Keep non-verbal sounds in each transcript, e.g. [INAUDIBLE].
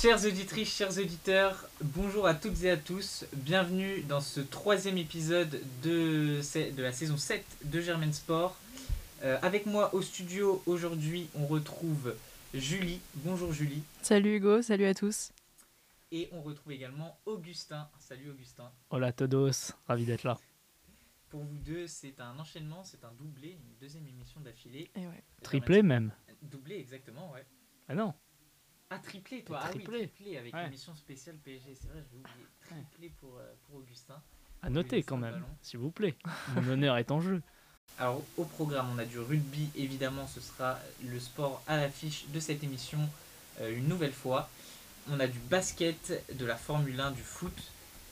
Chères auditrices, chers auditeurs, bonjour à toutes et à tous. Bienvenue dans ce troisième épisode de, de la saison 7 de Germain Sport. Euh, avec moi au studio aujourd'hui, on retrouve Julie. Bonjour Julie. Salut Hugo, salut à tous. Et on retrouve également Augustin. Salut Augustin. Hola todos, ravi d'être là. Pour vous deux, c'est un enchaînement, c'est un doublé, une deuxième émission d'affilée. Ouais. Triplé même. Doublé, exactement, ouais. Ah non. Ah, triplé, toi. Ah oui, triplé avec ouais. l'émission spéciale PSG. C'est vrai, je vais oublier. Triplé pour, euh, pour Augustin. À noter quand même, s'il vous plaît. Mon honneur est en jeu. Alors, au programme, on a du rugby, évidemment, ce sera le sport à l'affiche de cette émission euh, une nouvelle fois. On a du basket, de la Formule 1, du foot,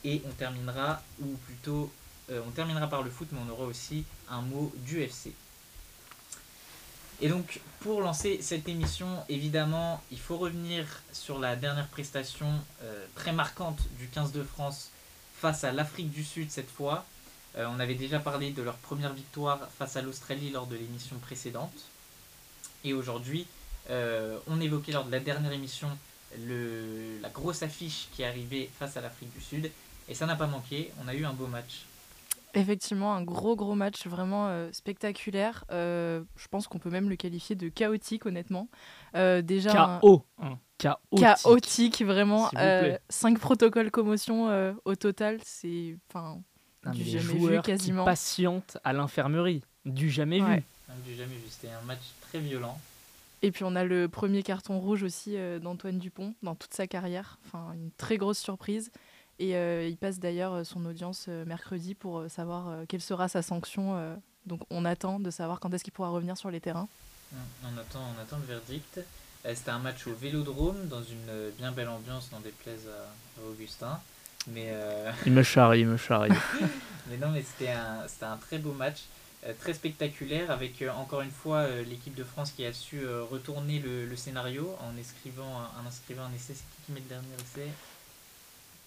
et on terminera, ou plutôt, euh, on terminera par le foot, mais on aura aussi un mot du FC. Et donc, pour lancer cette émission, évidemment, il faut revenir sur la dernière prestation euh, très marquante du 15 de France face à l'Afrique du Sud cette fois. Euh, on avait déjà parlé de leur première victoire face à l'Australie lors de l'émission précédente. Et aujourd'hui, euh, on évoquait lors de la dernière émission la grosse affiche qui est arrivée face à l'Afrique du Sud. Et ça n'a pas manqué, on a eu un beau match. Effectivement, un gros gros match vraiment euh, spectaculaire. Euh, je pense qu'on peut même le qualifier de chaotique, honnêtement. Euh, déjà Chaos. Un... Chaotique. chaotique. vraiment. cinq protocoles commotion au total, c'est enfin du jamais vu quasiment. Qui patiente à l'infirmerie, du jamais vu. Du jamais vu. C'était un match très violent. Et puis on a le premier carton rouge aussi d'Antoine Dupont dans toute sa carrière. Enfin, une très grosse surprise. Et euh, il passe d'ailleurs euh, son audience euh, mercredi pour savoir quelle sera sa sanction. donc on attend de savoir quand est-ce qu'il pourra revenir sur les terrains. On attend, on attend le verdict. C'était un match au Vélodrome, dans une bien belle ambiance, n'en déplaise à, Augustin. Mais [LAUGHS] Il me charrie, il me charrie. [LAUGHS] mais non, mais c'était un, un, très beau match, très spectaculaire, avec encore une fois l'équipe de France qui a su retourner le, scénario en inscrivant, en inscrivant un essai. C'est qui qui met le dernier essai?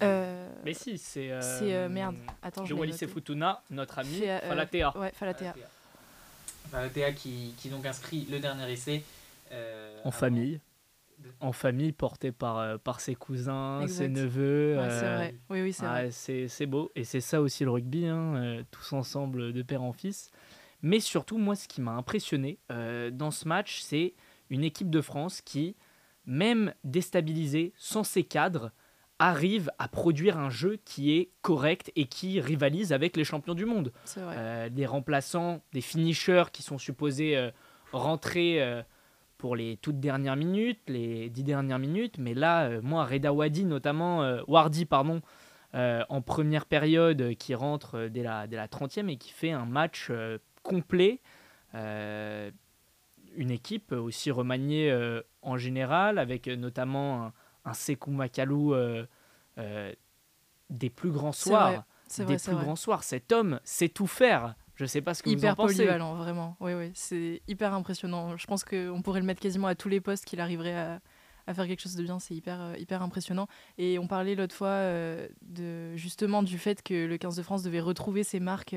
Euh, mais si, c'est. Euh, c'est euh, merde. Attends, je Wallis Futuna, notre ami Falatea. Ouais, Falatea. Falatea qui, qui donc inscrit le dernier essai. en famille. En famille, porté par, par ses cousins, ses neveux. Ouais, c'est vrai. Oui, oui, c'est vrai. C'est beau. Et c'est ça aussi le rugby, hein, tous ensemble de père en fils. Mais surtout, moi, ce qui m'a impressionné dans ce match, c'est une équipe de France qui, même déstabilisée, sans ses cadres, arrive à produire un jeu qui est correct et qui rivalise avec les champions du monde. Euh, des remplaçants, des finishers qui sont supposés euh, rentrer euh, pour les toutes dernières minutes, les dix dernières minutes. Mais là, moi, Reda Wadi, notamment, Wardi, pardon, en première période, qui rentre dès la, dès la 30e et qui fait un match complet. une équipe aussi remaniée en général, avec notamment un Sekou Makalou euh, euh, des plus grands soirs. des plus grands soirs. Cet homme sait tout faire. Je sais pas ce que hyper vous en pensez. polyvalent, vraiment. Oui, oui, c'est hyper impressionnant. Je pense qu'on pourrait le mettre quasiment à tous les postes qu'il arriverait à, à faire quelque chose de bien, c'est hyper, euh, hyper impressionnant. Et on parlait l'autre fois euh, de, justement du fait que le 15 de France devait retrouver ses marques.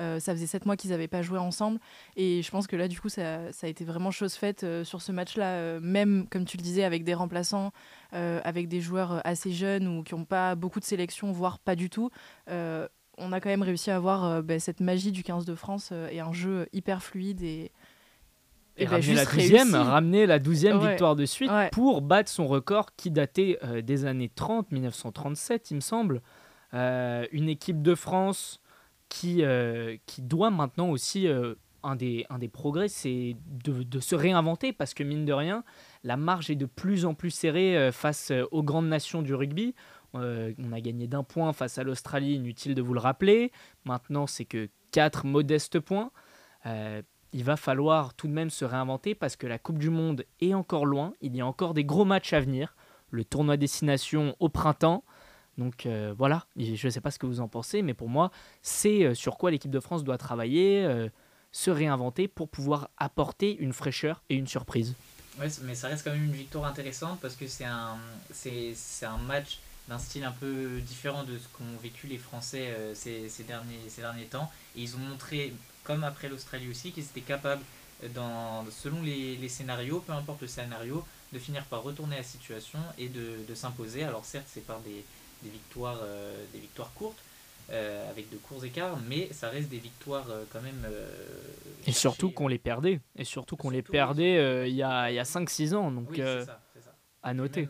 Euh, ça faisait sept mois qu'ils n'avaient pas joué ensemble. Et je pense que là, du coup, ça, ça a été vraiment chose faite sur ce match-là, même, comme tu le disais, avec des remplaçants, avec des joueurs assez jeunes ou qui n'ont pas beaucoup de sélection, voire pas du tout on a quand même réussi à avoir bah, cette magie du 15 de France et un jeu hyper fluide et, et, ramener, la douzième, ramener la douzième victoire de suite pour battre son record qui datait euh, des années 30, 1937, il me semble. Euh, une équipe de France qui, euh, qui doit maintenant aussi, un, des, un des progrès, c'est de, de, se réinventer parce que mine de rien, la marge est de plus en plus serrée face aux grandes nations du rugby. on a gagné d'un point face à l'Australie, inutile de vous le rappeler. Maintenant, c'est que quatre modestes points il va falloir tout de même se réinventer parce que la Coupe du Monde est encore loin. Il y a encore des gros matchs à venir. Le tournoi destination au printemps. Donc euh, voilà, je ne sais pas ce que vous en pensez, mais pour moi, c'est euh, sur quoi l'équipe de France doit travailler, euh, se réinventer pour pouvoir apporter une fraîcheur et une surprise. Ouais, mais ça reste quand même une victoire intéressante parce que c'est un, c'est, un match d'un style un peu différent de ce qu'ont vécu les Français ces, ces, derniers, ces derniers temps. Et ils ont montré comme après l'Australie aussi, qu'ils étaient capables, dans, selon les, scénarios, peu importe le scénario, de finir par retourner la situation et de, s'imposer. Alors certes, c'est par des, victoires, des victoires courtes, avec de courts écarts, mais ça reste des victoires quand même. et surtout qu'on les perdait. Et surtout qu'on les perdait il y a, a 5-6 ans. Donc, oui, ça, ça. À noter.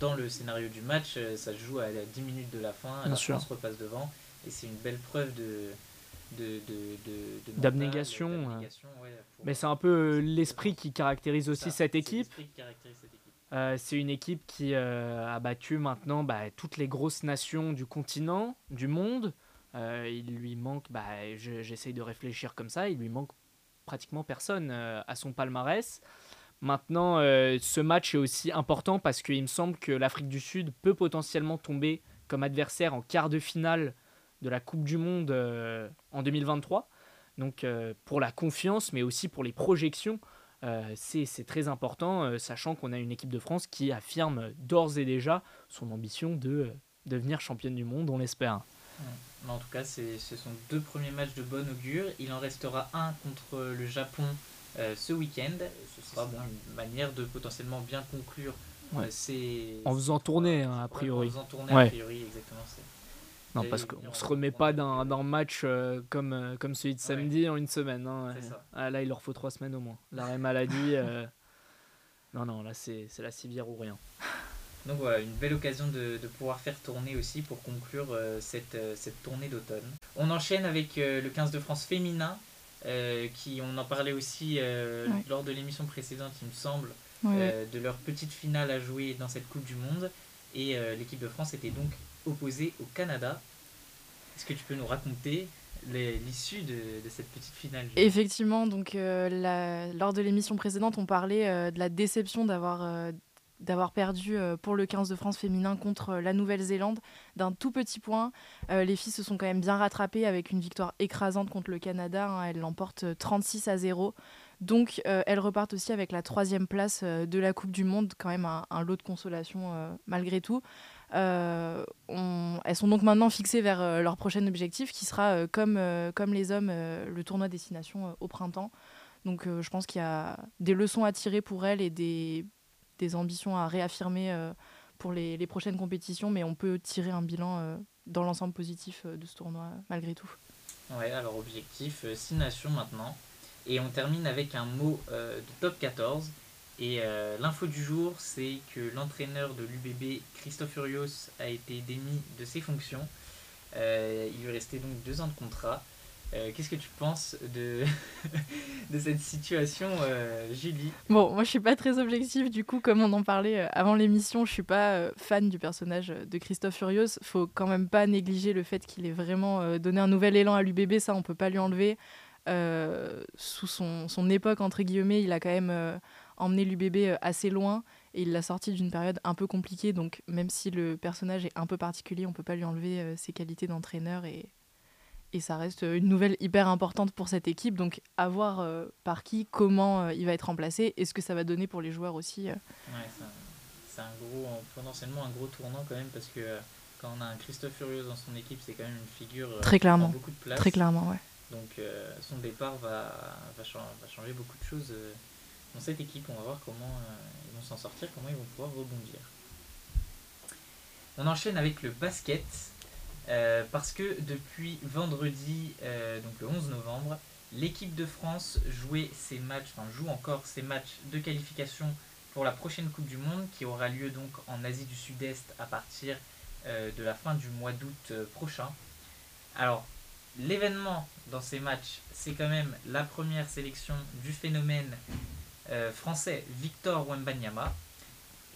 dans le scénario du match, ça se joue à 10 minutes de la fin, la France repasse devant, et c'est une belle preuve de, d'abnégation. Mais c'est un peu l'esprit qui caractérise aussi cette équipe. Euh, c'est une équipe qui euh, a battu maintenant bah, toutes les grosses nations du continent, du monde. Euh, il lui manque, bah, j'essaye de réfléchir comme ça, il lui manque pratiquement personne à son palmarès. Maintenant, ce match est aussi important parce qu'il me semble que l'Afrique du Sud peut potentiellement tomber comme adversaire en quart de finale de la Coupe du Monde euh, en 2023. Donc euh, pour la confiance, mais aussi pour les projections, euh, c'est très important, sachant qu'on a une équipe de France qui affirme d'ores et déjà son ambition de devenir championne du monde, on l'espère. En tout cas, ce sont deux premiers matchs de bon augure. Il en restera un contre le Japon ce week-end. Ce sera une manière de potentiellement bien conclure En faisant tourner, hein, a priori. en faisant tourner, a priori, exactement. Non, parce qu'on ne se remet pas d'un match euh, comme, euh, comme celui de samedi en une semaine. Hein, ah, là, il leur faut trois semaines au moins. L'arrêt maladie. Euh, [LAUGHS] non, non, là, c'est la civière ou rien. Donc voilà, une belle occasion de, de pouvoir faire tourner aussi pour conclure cette, cette tournée d'automne. On enchaîne avec le 15 de France féminin, qui on en parlait aussi lors de l'émission précédente, il me semble, de leur petite finale à jouer dans cette Coupe du Monde. Et l'équipe de France était donc opposé au Canada. Est-ce que tu peux nous raconter l'issue de, cette petite finale Effectivement, donc euh, lors de l'émission précédente, on parlait euh, de la déception d'avoir euh, perdu pour le 15 de France féminin contre la Nouvelle-Zélande d'un tout petit point. les filles se sont quand même bien rattrapées avec une victoire écrasante contre le Canada. Hein. elles l'emportent 36 à 0. Donc elles repartent aussi avec la troisième place de la Coupe du Monde, quand même un lot de consolation malgré tout. Euh, elles sont donc maintenant fixées vers euh, leur prochain objectif qui sera, euh, comme, comme les hommes, le tournoi destination au printemps. Donc je pense qu'il y a des leçons à tirer pour elles et des, des ambitions à réaffirmer pour les, les, prochaines compétitions, mais on peut tirer un bilan dans l'ensemble positif de ce tournoi malgré tout. Ouais, alors objectif 6 nations maintenant. Et on termine avec un mot de top 14 et euh, l'info du jour, c'est que l'entraîneur de l'UBB, Christophe Urios, a été démis de ses fonctions. Euh, il lui restait donc deux ans de contrat. Euh, qu'est-ce que tu penses de, [LAUGHS] de cette situation, Julie? Bon, moi je suis pas très objective, du coup, comme on en parlait avant l'émission, je suis pas fan du personnage de Christophe Furios. Faut quand même pas négliger le fait qu'il ait vraiment donné un nouvel élan à l'UBB, ça on peut pas lui enlever. sous son, son, époque, entre guillemets, il a quand même emmener l'UBB euh, assez loin et il l'a sorti d'une période un peu compliquée. Donc même si le personnage est un peu particulier, on peut pas lui enlever euh, ses qualités d'entraîneur et, et ça reste une nouvelle hyper importante pour cette équipe. Donc à voir euh, par qui, comment il va être remplacé et ce que ça va donner pour les joueurs aussi. Ouais, c'est un, gros, potentiellement un gros tournant quand même parce que quand on a un Christophe Furios dans son équipe, c'est quand même une figure très clairement, beaucoup de place. Très clairement, ouais. Donc son départ va, va, changer beaucoup de choses dans cette équipe. On va voir comment euh, ils vont s'en sortir, comment ils vont pouvoir rebondir. On enchaîne avec le basket. Euh, parce que depuis vendredi, euh, donc le 11 novembre, l'équipe de France jouait ses matchs, enfin joue encore ses matchs de qualification pour la prochaine Coupe du Monde qui aura lieu donc en Asie du Sud-Est à partir de la fin du mois d'août prochain. Alors, l'événement dans ces matchs, c'est quand même la première sélection du phénomène euh, français Victor Wembanyama.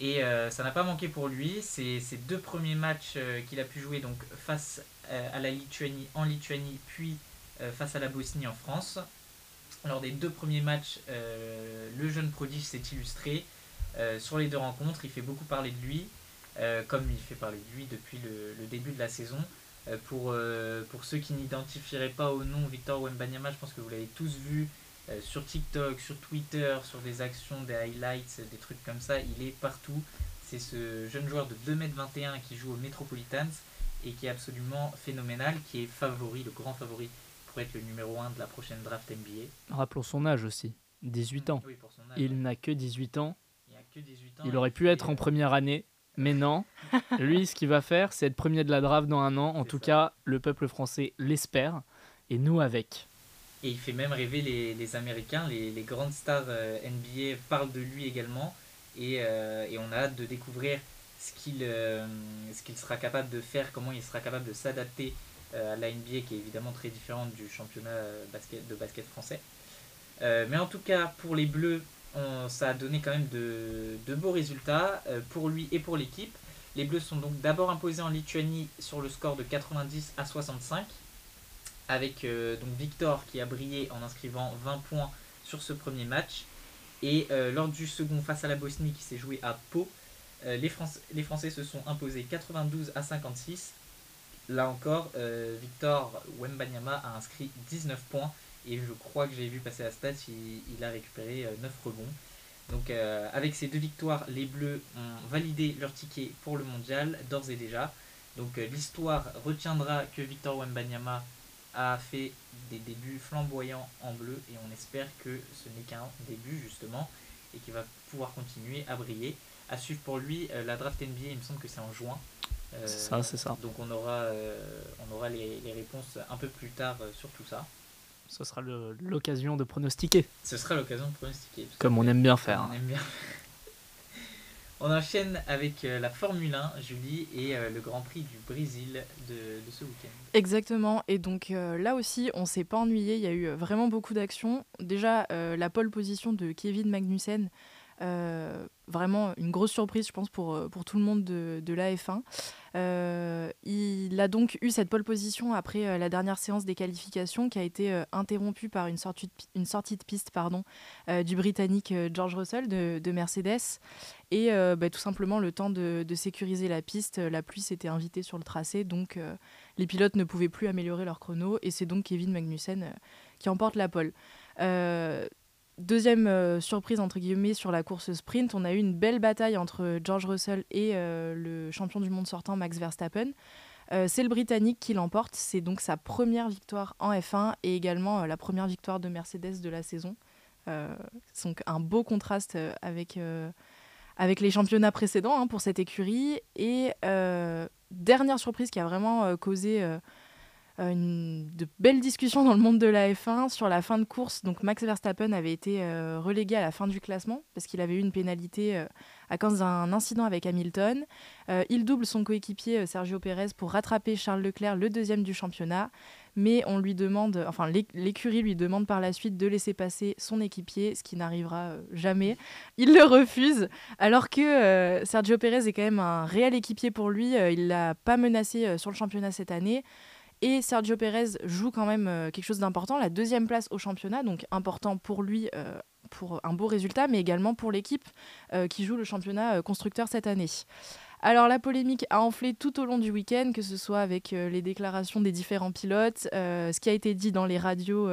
Et euh, ça n'a pas manqué pour lui. C'est ses deux premiers matchs euh, qu'il a pu jouer donc face à la Lituanie en Lituanie, puis face à la Bosnie en France. Lors des deux premiers matchs, le jeune prodige s'est illustré. sur les deux rencontres, il fait beaucoup parler de lui, comme il fait parler de lui depuis le, le début de la saison. pour, pour ceux qui n'identifieraient pas au nom Victor Wembanyama, je pense que vous l'avez tous vu euh, sur TikTok, sur Twitter, sur des actions, des highlights, des trucs comme ça, il est partout. C'est ce jeune joueur de 2m21 qui joue au Metropolitans et qui est absolument phénoménal, qui est favori, le grand favori pour être le numéro 1 de la prochaine draft NBA. Rappelons son âge aussi, 18 ans. il n'a que 18 ans. Il a Il aurait pu être en première année, [LAUGHS] mais non. Lui, ce qu'il va faire, c'est être premier de la draft dans un an. En tout cas, le peuple français l'espère, et nous avec. Et il fait même rêver les, Américains, les, grandes stars euh, NBA parlent de lui également. Euh, et, on a hâte de découvrir ce qu'il euh, sera capable de faire, comment il sera capable de s'adapter à la NBA qui est évidemment très différente du championnat de basket français. mais en tout cas, pour les Bleus, ça a donné quand même de beaux résultats pour lui et pour l'équipe. Les Bleus sont donc d'abord imposés en Lituanie sur le score de 90 à 65 avec euh, Victor qui a brillé en inscrivant 20 points sur ce premier match. Et euh, lors du second face à la Bosnie qui s'est joué à Pau, euh, les, les, Français se sont imposés 92 à 56. Là encore, Victor Wembanyama a inscrit 19 points et je crois que j'ai vu passer la stat, il, a récupéré 9 rebonds. Donc avec ces deux victoires, les Bleus ont validé leur ticket pour le mondial d'ores et déjà. Donc l'histoire retiendra que Victor Wembanyama a fait des débuts flamboyants en bleu et on espère que ce n'est qu'un début justement et qu'il va pouvoir continuer à briller. À suivre pour lui euh, la draft NBA, il me semble que c'est en juin. Euh, c'est ça, c'est ça. Donc on aura, euh, on aura les, les, réponses un peu plus tard sur tout ça. Ce sera l'occasion de pronostiquer. Ce sera l'occasion de pronostiquer. Comme on aime bien faire. On aime bien. On enchaîne avec euh, la Formule 1, Julie, et euh, le Grand Prix du Brésil de, ce week-end. Exactement, et donc euh, là aussi, on s'est pas ennuyé, il y a eu vraiment beaucoup d'actions. Déjà, la pole position de Kevin Magnussen, vraiment une grosse surprise, je pense, pour, pour tout le monde de, de la F1. Euh, il a donc eu cette pole position après la dernière séance des qualifications qui a été interrompue par une sortie de, piste du Britannique George Russell de, de Mercedes. Et bah, tout simplement, le temps de, de, sécuriser la piste, la pluie s'était invitée sur le tracé, donc les pilotes ne pouvaient plus améliorer leur chrono. Et c'est donc Kevin Magnussen qui emporte la pole. Deuxième euh, surprise entre guillemets sur la course sprint, on a eu une belle bataille entre George Russell et euh, le champion du monde sortant Max Verstappen. Euh, c'est le Britannique qui l'emporte, c'est donc sa première victoire en F1 et également la première victoire de Mercedes de la saison. donc un beau contraste avec, avec les championnats précédents hein, pour cette écurie. Et dernière surprise qui a vraiment causé une, de belles discussions dans le monde de la F1 sur la fin de course. Donc Max Verstappen avait été euh, relégué à la fin du classement parce qu'il avait eu une pénalité euh, à cause d'un incident avec Hamilton. il double son coéquipier Sergio Pérez pour rattraper Charles Leclerc, le deuxième du championnat. Mais on lui demande, enfin l'écurie lui demande par la suite de laisser passer son équipier, ce qui n'arrivera jamais. Il le refuse, alors que Sergio Pérez est quand même un réel équipier pour lui. il l'a pas menacé sur le championnat cette année. Et Sergio Pérez joue quand même euh, quelque chose d'important, la deuxième place au championnat, donc important pour lui, euh, pour un beau résultat, mais également pour l'équipe euh, qui joue le championnat constructeur cette année. Alors la polémique a enflé tout au long du week-end, que ce soit avec les déclarations des différents pilotes, ce qui a été dit dans les radios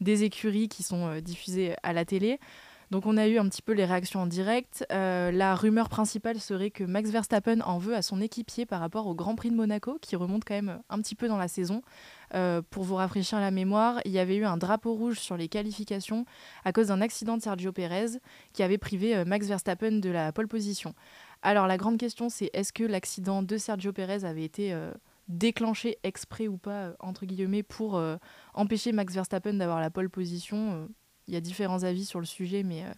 des écuries qui sont diffusées à la télé. Donc on a eu un petit peu les réactions en direct. Euh, la rumeur principale serait que Max Verstappen en veut à son équipier par rapport au Grand Prix de Monaco, qui remonte quand même un petit peu dans la saison. Euh, pour vous rafraîchir la mémoire, il y avait eu un drapeau rouge sur les qualifications à cause d'un accident de Sergio Pérez qui avait privé euh, Max Verstappen de la pole position. Alors la grande question c'est est-ce que l'accident de Sergio Pérez avait été déclenché exprès ou pas, entre guillemets, pour empêcher Max Verstappen d'avoir la pole position il y a différents avis sur le sujet, mais euh,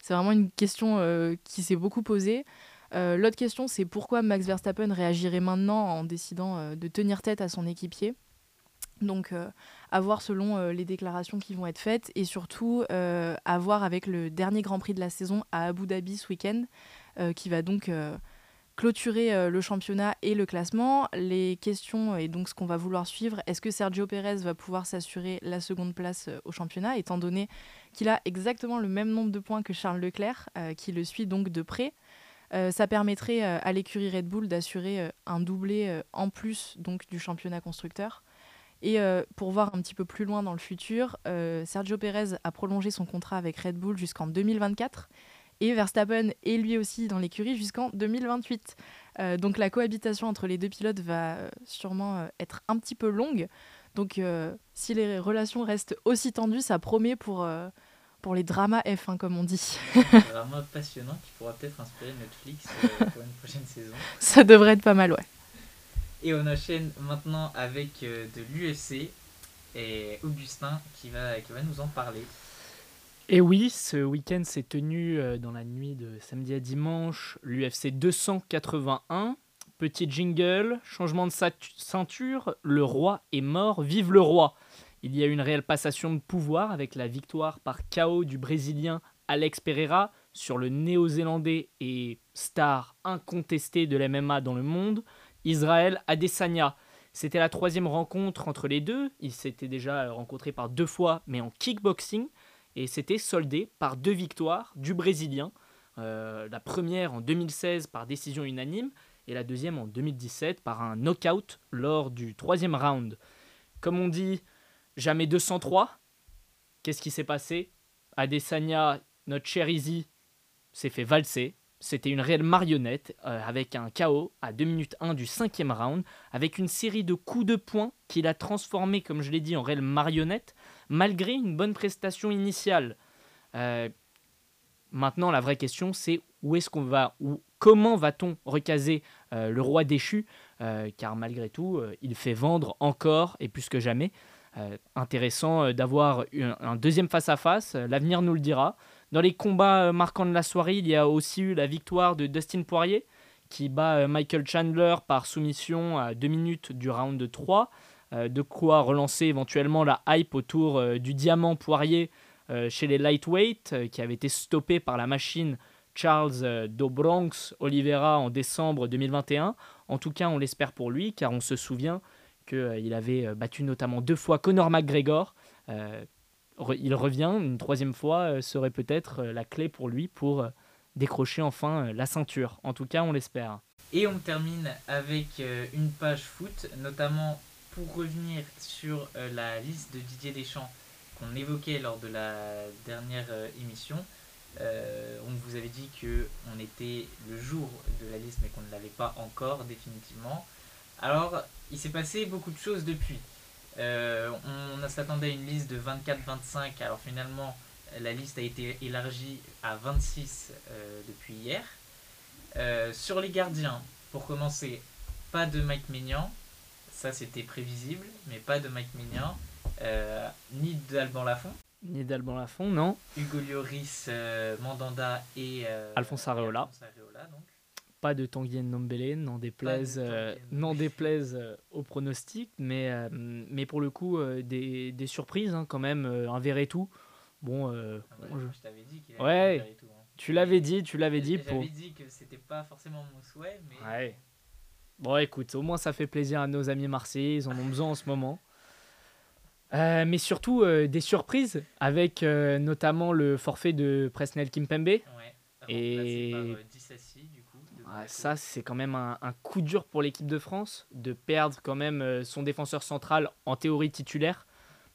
c'est vraiment une question euh, qui s'est beaucoup posée. Euh, l'autre question, c'est pourquoi Max Verstappen réagirait maintenant en décidant de tenir tête à son équipier? Donc, à voir selon les déclarations qui vont être faites et surtout à voir avec le dernier Grand Prix de la saison à Abu Dhabi ce week-end, qui va donc clôturer euh, le championnat et le classement. Les questions et donc ce qu'on va vouloir suivre, est-ce que Sergio Pérez va pouvoir s'assurer la seconde place euh, au championnat, étant donné qu'il a exactement le même nombre de points que Charles Leclerc, euh, qui le suit donc de près ça permettrait à l'écurie Red Bull d'assurer un doublé en plus donc du championnat constructeur. Et pour voir un petit peu plus loin dans le futur, Sergio Pérez a prolongé son contrat avec Red Bull jusqu'en 2024 et Verstappen est lui aussi dans l'écurie jusqu'en 2028. Euh, donc la cohabitation entre les deux pilotes va euh, sûrement euh, être un petit peu longue. Donc si les relations restent aussi tendues, ça promet pour, pour les dramas F1, comme on dit. [LAUGHS] drama passionnant qui pourra peut-être inspirer Netflix [LAUGHS] pour une prochaine saison. Ça devrait être pas mal, ouais. Et on enchaîne maintenant avec de l'UFC et Augustin qui va, qui va nous en parler. Et oui, ce week-end s'est tenu euh, dans la nuit de samedi à dimanche, l'UFC 281. Petit jingle, changement de ceinture, le roi est mort, vive le roi. Il y a eu une réelle passation de pouvoir avec la victoire par KO du Brésilien Alex Pereira sur le Néo-Zélandais et star incontesté de l'MMA dans le monde, Israël Adesanya. C'était la troisième rencontre entre les deux. Ils s'étaient déjà rencontrés par deux fois, mais en kickboxing. Et c'était soldé par deux victoires du Brésilien. Euh, la première en 2016 par décision unanime et la deuxième en 2017 par un knockout lors du troisième round. Comme on dit, jamais 203. Qu'est-ce qui s'est passé? Adesanya, notre cher Izzy, s'est fait valser. C'était une réelle marionnette euh, avec un KO à 2 minutes 1 du cinquième round, avec une série de coups de poing qu'il a transformé, comme je l'ai dit, en réelle marionnette, malgré une bonne prestation initiale. Euh, maintenant, la vraie question, c'est où est-ce qu'on va, ou comment va-t-on recaser euh, le roi déchu Car malgré tout, il fait vendre encore et plus que jamais. intéressant d'avoir un deuxième face-à-face, l'avenir nous le dira. Dans les combats euh, marquants de la soirée, il y a aussi eu la victoire de Dustin Poirier qui bat euh, Michael Chandler par soumission à 2 minutes du round 3. Euh, de quoi relancer éventuellement la hype autour du diamant Poirier chez les lightweight qui avait été stoppé par la machine Charles Dobronx Oliveira en décembre 2021. En tout cas, on l'espère pour lui car on se souvient qu'il avait battu notamment deux fois Conor McGregor il revient une troisième fois euh, serait peut-être euh, la clé pour lui pour euh, décrocher enfin la ceinture. En tout cas, on l'espère. Et on termine avec une page foot, notamment pour revenir sur la liste de Didier Deschamps qu'on évoquait lors de la dernière émission. on vous avait dit que on était le jour de la liste mais qu'on ne l'avait pas encore définitivement. Alors, il s'est passé beaucoup de choses depuis. Euh, on, s'attendait à une liste de 24-25, alors finalement la liste a été élargie à 26 euh, depuis hier. Euh, sur les gardiens, pour commencer, pas de Mike Maignan, ça c'était prévisible, mais pas de Mike Maignan, ni d'Alban Lafont. Ni d'Alban Lafont, non. Hugo Lloris, Mandanda et Alphonse Areola pas de Tanguy Ndombele, n'en déplaise, euh, n'en déplaise euh, au pronostic, mais, euh, mais pour le coup, des, des, surprises hein, quand même, un Verretou. Bon, ah bah, je... t'avais dit qu'il ouais, hein. Tu l'avais dit, tu l'avais dit. J'avais pour... dit que c'était pas forcément mon souhait, mais. Ouais. Bon, écoute, au moins ça fait plaisir à nos amis marseillais, ils en ont besoin en ce moment. mais surtout des surprises avec notamment le forfait de Presnel Kimpembe. Ouais, et par, ça, c'est quand même un, coup dur pour l'équipe de France de perdre quand même euh, son défenseur central en théorie titulaire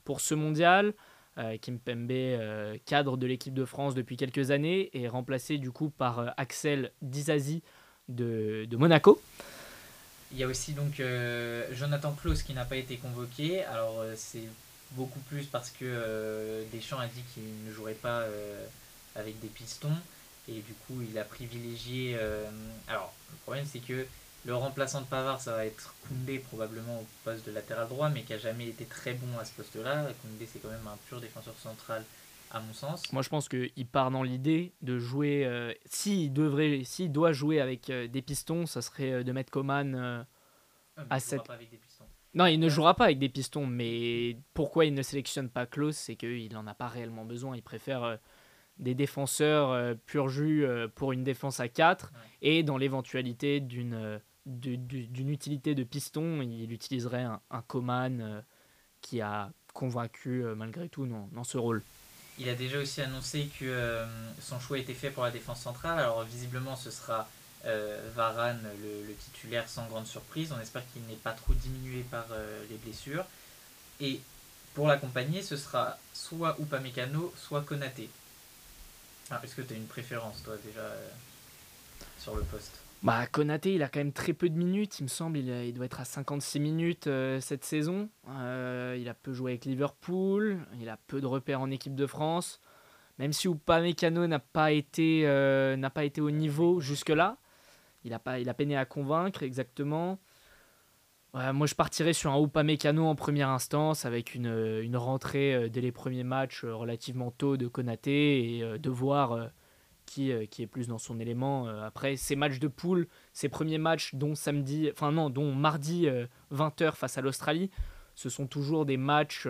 pour ce mondial. Euh, Kim Pembe, euh, cadre de l'équipe de France depuis quelques années, est remplacé du coup par Axel Dizazi de, Monaco. Il y a aussi donc Jonathan Klaus qui n'a pas été convoqué. Alors c'est beaucoup plus parce que Deschamps a dit qu'il ne jouerait pas avec des pistons. Et du coup, il a privilégié. Euh, alors, le problème, c'est que le remplaçant de Pavard, ça va être Koundé, probablement au poste de latéral droit, mais qui a jamais été très bon à ce poste-là. Koundé, c'est quand même un pur défenseur central, à mon sens. Moi, je pense qu'il part dans l'idée de jouer. Euh, s'il devrait, s'il doit jouer avec euh, des pistons, ça serait de mettre Coman ah, à cette. Avec des pistons. Non, il ne jouera pas avec des pistons, mais pourquoi il ne sélectionne pas Klaus C'est qu'il n'en a pas réellement besoin. Il préfère des défenseurs euh, pur jus euh, pour une défense à 4 et dans l'éventualité d'une euh, d'une utilité de piston, il utiliserait un, un Coman qui a convaincu malgré tout dans, dans, ce rôle. Il a déjà aussi annoncé que son choix était fait pour la défense centrale. Alors visiblement ce sera Varane le, titulaire sans grande surprise. On espère qu'il n'est pas trop diminué par les blessures. Et pour l'accompagner, ce sera soit Upamecano, soit Konaté. Ah, est-ce que tu as une préférence, toi, déjà, euh, sur le poste? Bah, Konaté, il a quand même très peu de minutes, il me semble. Il, il doit être à 56 minutes euh, cette saison. Euh, il a peu joué avec Liverpool. Il a peu de repères en équipe de France. Même si Upamecano n'a pas été n'a pas été au niveau jusque là, il a il a peiné à convaincre exactement. moi, je partirais sur un Upamecano en première instance avec une, une rentrée dès les premiers matchs relativement tôt de Konaté et de voir qui, qui est plus dans son élément. après, ces matchs de poule, ces premiers matchs, dont samedi, enfin non, dont mardi 20h face à l'Australie, ce sont toujours des matchs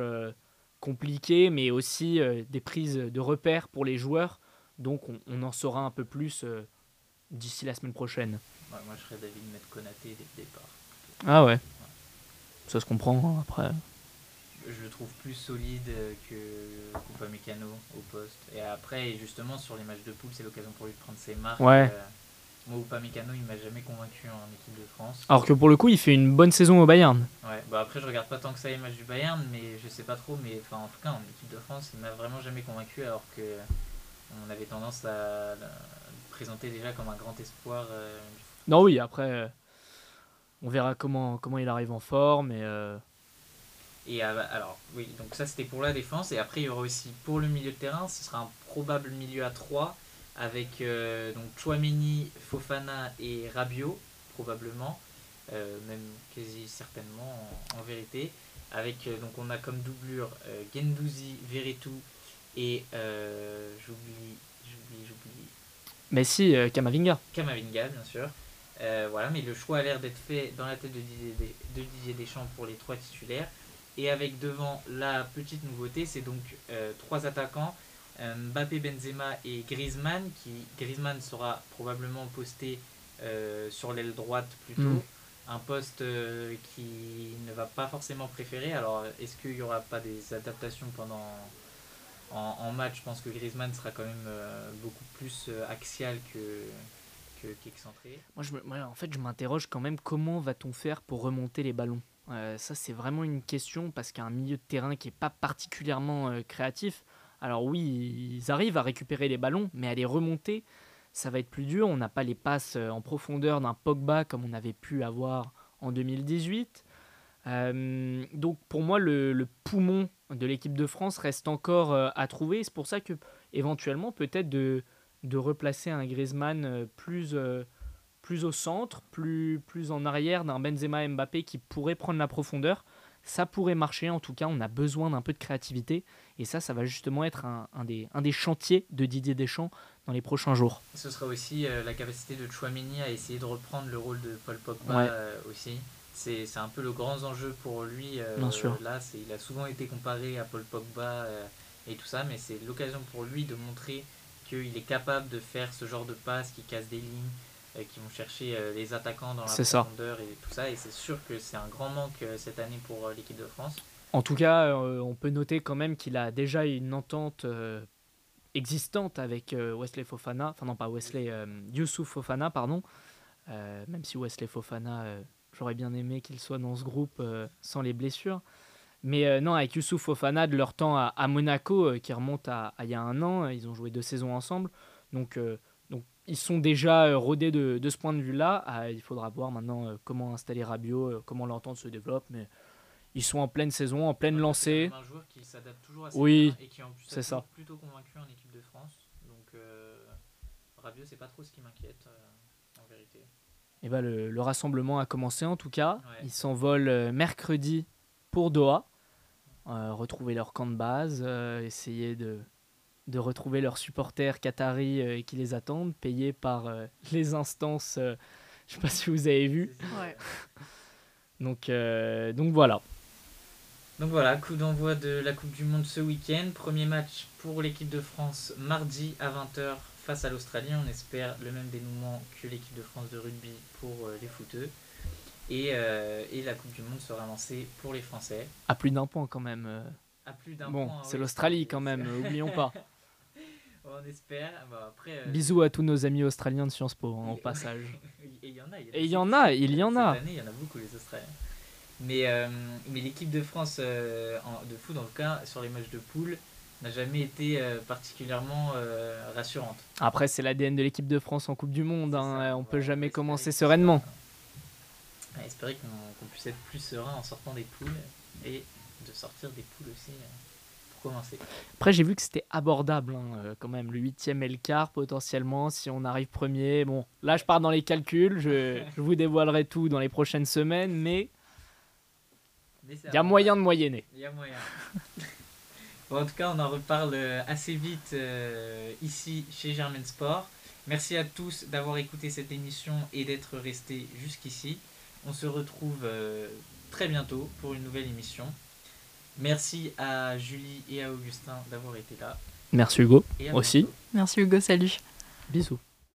compliqués, mais aussi des prises de repères pour les joueurs. Donc, on, en saura un peu plus d'ici la semaine prochaine. moi, je serais d'avis de mettre Konaté dès le départ. Ah ouais. Ça se comprend hein, après je le trouve plus solide que Coupa Mécano au poste. Et après, justement, sur les matchs de poule, c'est l'occasion pour lui de prendre ses marques. Ouais. Euh, moi, Coupa Mécano, il m'a jamais convaincu en équipe de France. Alors que pour le coup, il fait une bonne saison au Bayern. Ouais, bah après, je regarde pas tant que ça les matchs du Bayern, mais je sais pas trop. Mais enfin, en tout cas, en équipe de France, il m'a vraiment jamais convaincu, alors que on avait tendance à le présenter déjà comme un grand espoir. Euh, non, oui, après, euh, on verra comment, comment il arrive en forme. Et, et euh, alors, oui, donc ça c'était pour la défense. Et après, il y aura aussi pour le milieu de terrain, ce sera un probable milieu à 3 avec euh, donc Chouameni, Fofana et Rabiot, probablement, euh, même quasi certainement en, vérité. Avec, donc on a comme doublure Gendouzi, Veretout et j'oublie, j'oublie, j'oublie. Mais si, Kamavinga. Kamavinga, bien sûr. voilà, mais le choix a l'air d'être fait dans la tête de de Didier Deschamps pour les trois titulaires. Et avec devant la petite nouveauté, c'est donc euh, trois attaquants, euh, Mbappé, Benzema et Griezmann, qui Griezmann sera probablement posté euh, sur l'aile droite plutôt. Hmm. Un poste qui ne va pas forcément préférer. Alors, est-ce qu'il n'y aura pas des adaptations pendant en, match? Je pense que Griezmann sera quand même beaucoup plus axial que, qu'excentré. Moi, je en fait, je m'interroge quand même comment va-t-on faire pour remonter les ballons? Euh, ça, c'est vraiment une question parce qu'un milieu de terrain qui n'est pas particulièrement euh, créatif. Alors oui, ils arrivent à récupérer les ballons, mais à les remonter, ça va être plus dur. On n'a pas les passes euh, en profondeur d'un Pogba comme on avait pu avoir en 2018. donc pour moi, le, poumon de l'équipe de France reste encore à trouver. C'est pour ça que éventuellement peut-être de, de replacer un Griezmann plus plus au centre, plus, plus en arrière d'un Benzema Mbappé qui pourrait prendre la profondeur. Ça pourrait marcher, en tout cas, on a besoin d'un peu de créativité. Et ça, ça va justement être un, des, un des chantiers de Didier Deschamps dans les prochains jours. Ce sera aussi euh, la capacité de Chouameni à essayer de reprendre le rôle de Paul Pogba euh, aussi. C'est un peu le grand enjeu pour lui. Euh, Bien sûr. Là, il a souvent été comparé à Paul Pogba et tout ça, mais c'est l'occasion pour lui de montrer qu'il est capable de faire ce genre de passe qui casse des lignes, euh, qui vont chercher euh, les attaquants dans la profondeur et tout ça. Et c'est sûr que c'est un grand manque euh, cette année pour l'équipe de France. En tout cas, on peut noter quand même qu'il a déjà une entente existante avec Wesley Fofana, enfin non pas Wesley, Youssouf Fofana, pardon. même si Wesley Fofana, j'aurais bien aimé qu'il soit dans ce groupe sans les blessures. Mais non, avec Youssouf Fofana, de leur temps à, Monaco, qui remonte à, il y a un an, ils ont joué deux saisons ensemble. Donc ils sont déjà euh, rodés de, de ce point de vue-là. Ah, il faudra voir maintenant euh, comment installer Rabiot, euh, comment l'entente se développe. Mais ils sont en pleine saison, en pleine lancée. un joueur qui s'adapte toujours assez oui, et qui en plus c'est ça. plutôt convaincu en équipe de France. Donc euh, Rabiot, c'est pas trop ce qui m'inquiète en vérité. Et eh ben, le, le, rassemblement a commencé en tout cas. Ils s'envolent mercredi pour Doha. retrouver leur camp de base, essayer de de retrouver leurs supporters qataris euh, qui les attendent, payés par euh, [LAUGHS] les instances. Euh, je ne sais pas si vous avez vu. [LAUGHS] donc, donc voilà. Donc voilà, coup d'envoi de la Coupe du Monde ce week-end. Premier match pour l'équipe de France mardi à 20h face à l'Australie. On espère le même dénouement que l'équipe de France de rugby pour les footeux. Et, et, la Coupe du Monde sera lancée pour les Français. À plus d'un point quand même. À plus d'un bon, c'est l'Australie quand même, oublions pas. [LAUGHS] On espère. après, euh, Bisous à tous nos amis australiens de Sciences Po, [LAUGHS] en passage. Et il y en a. Et il y en a, il y en a. Cette année, il y en a beaucoup, les Australiens. Mais, euh, mais l'équipe de France euh, de foot, en tout cas, sur les matchs de poule, n'a jamais été particulièrement rassurante. Après, c'est l'ADN de l'équipe de France en Coupe du Monde. Hein. on peut jamais commencer sereinement. On espérer qu'on puisse être plus serein en sortant des poules et de sortir des poules aussi pour commencer. Après, j'ai vu que c'était abordable hein, euh, quand même. Le huitième et le quart, potentiellement, si on arrive premier. Bon, là, je pars dans les calculs. Je, [LAUGHS] je vous dévoilerai tout dans les prochaines semaines, mais il y a moyen de moyenner. Il y a moyen. [LAUGHS] en tout cas, on en reparle euh, assez vite euh, ici chez Germain Sport. Merci à tous d'avoir écouté cette émission et d'être restés jusqu'ici. On se retrouve très bientôt pour une nouvelle émission. Merci à Julie et à Augustin d'avoir été là. Merci Hugo aussi. Merci Hugo, salut. Bisous.